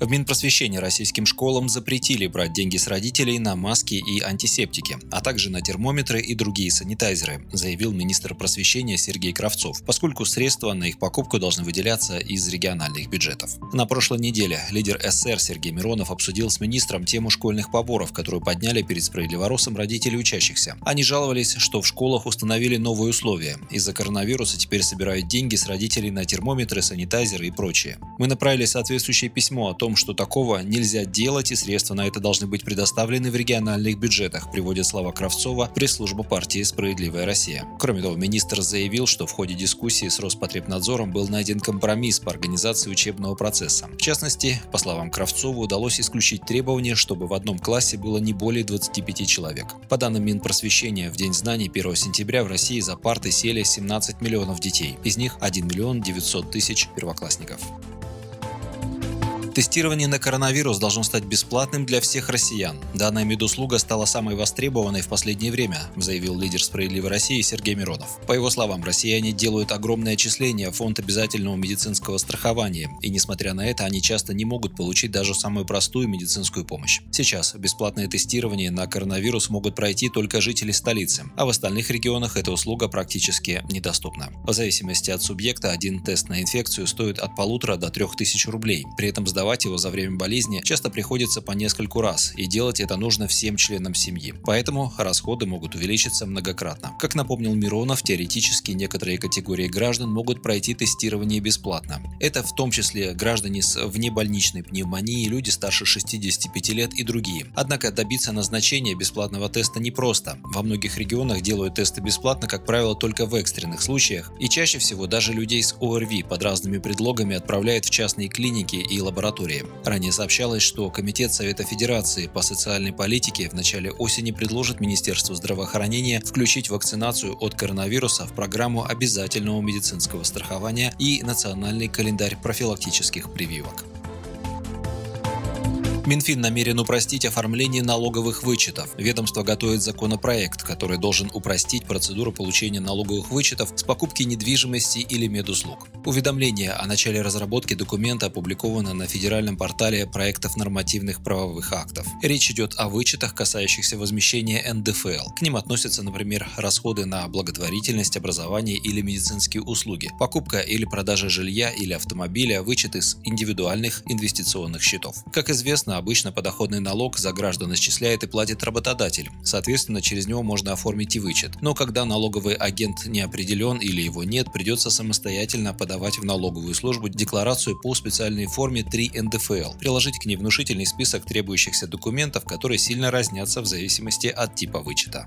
В Минпросвещении российским школам запретили брать деньги с родителей на маски и антисептики, а также на термометры и другие санитайзеры, заявил министр просвещения Сергей Кравцов, поскольку средства на их покупку должны выделяться из региональных бюджетов. На прошлой неделе лидер СССР Сергей Миронов обсудил с министром тему школьных поборов, которую подняли перед справедливоросом родители учащихся. Они жаловались, что в школах установили новые условия. Из-за коронавируса теперь собирают деньги с родителей на термометры, санитайзеры и прочее. Мы направили соответствующее письмо о том, что такого нельзя делать и средства на это должны быть предоставлены в региональных бюджетах, приводит слова Кравцова, пресс-служба партии «Справедливая Россия». Кроме того, министр заявил, что в ходе дискуссии с Роспотребнадзором был найден компромисс по организации учебного процесса. В частности, по словам Кравцова, удалось исключить требование, чтобы в одном классе было не более 25 человек. По данным Минпросвещения, в День знаний 1 сентября в России за парты сели 17 миллионов детей. Из них 1 миллион 900 тысяч первоклассников. Тестирование на коронавирус должно стать бесплатным для всех россиян. Данная медуслуга стала самой востребованной в последнее время, заявил лидер «Справедливой России» Сергей Миронов. По его словам, россияне делают огромное отчисление в фонд обязательного медицинского страхования, и несмотря на это, они часто не могут получить даже самую простую медицинскую помощь. Сейчас бесплатное тестирование на коронавирус могут пройти только жители столицы, а в остальных регионах эта услуга практически недоступна. В зависимости от субъекта один тест на инфекцию стоит от полутора до трех тысяч рублей. При этом сдавать сдавать его за время болезни часто приходится по нескольку раз, и делать это нужно всем членам семьи. Поэтому расходы могут увеличиться многократно. Как напомнил Миронов, теоретически некоторые категории граждан могут пройти тестирование бесплатно. Это в том числе граждане с внебольничной пневмонией, люди старше 65 лет и другие. Однако добиться назначения бесплатного теста непросто. Во многих регионах делают тесты бесплатно, как правило, только в экстренных случаях, и чаще всего даже людей с ОРВИ под разными предлогами отправляют в частные клиники и лаборатории лаборатории. Ранее сообщалось, что Комитет Совета Федерации по социальной политике в начале осени предложит Министерству здравоохранения включить вакцинацию от коронавируса в программу обязательного медицинского страхования и национальный календарь профилактических прививок. Минфин намерен упростить оформление налоговых вычетов. Ведомство готовит законопроект, который должен упростить процедуру получения налоговых вычетов с покупки недвижимости или медуслуг. Уведомление о начале разработки документа опубликовано на федеральном портале проектов нормативных правовых актов. Речь идет о вычетах, касающихся возмещения НДФЛ. К ним относятся, например, расходы на благотворительность, образование или медицинские услуги, покупка или продажа жилья или автомобиля, вычеты с индивидуальных инвестиционных счетов. Как известно, Соответственно, обычно подоходный налог за граждан исчисляет и платит работодатель. Соответственно, через него можно оформить и вычет. Но когда налоговый агент не определен или его нет, придется самостоятельно подавать в налоговую службу декларацию по специальной форме 3 НДФЛ, приложить к ней внушительный список требующихся документов, которые сильно разнятся в зависимости от типа вычета.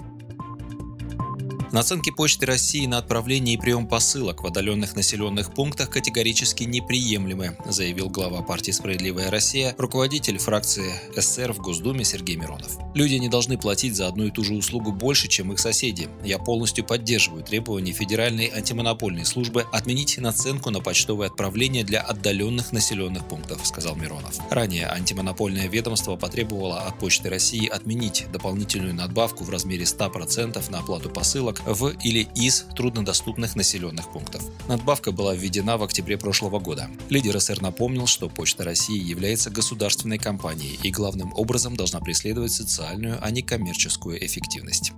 Наценки Почты России на отправление и прием посылок в отдаленных населенных пунктах категорически неприемлемы, заявил глава партии «Справедливая Россия», руководитель фракции СССР в Госдуме Сергей Миронов. Люди не должны платить за одну и ту же услугу больше, чем их соседи. Я полностью поддерживаю требования Федеральной антимонопольной службы отменить наценку на почтовое отправление для отдаленных населенных пунктов, сказал Миронов. Ранее антимонопольное ведомство потребовало от Почты России отменить дополнительную надбавку в размере 100% на оплату посылок в или из труднодоступных населенных пунктов. Надбавка была введена в октябре прошлого года. Лидер СР напомнил, что Почта России является государственной компанией и главным образом должна преследовать социальную, а не коммерческую эффективность.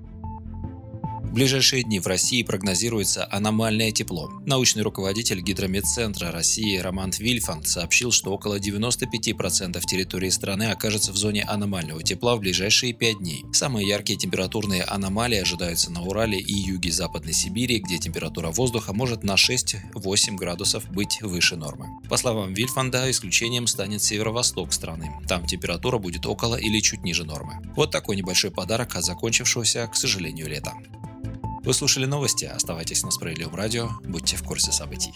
В ближайшие дни в России прогнозируется аномальное тепло. Научный руководитель Гидрометцентра России Роман Вильфанд сообщил, что около 95% территории страны окажется в зоне аномального тепла в ближайшие 5 дней. Самые яркие температурные аномалии ожидаются на Урале и юге Западной Сибири, где температура воздуха может на 6-8 градусов быть выше нормы. По словам Вильфанда, исключением станет северо-восток страны. Там температура будет около или чуть ниже нормы. Вот такой небольшой подарок от закончившегося, к сожалению, лета. Вы слушали новости, оставайтесь на Справедливом радио, будьте в курсе событий.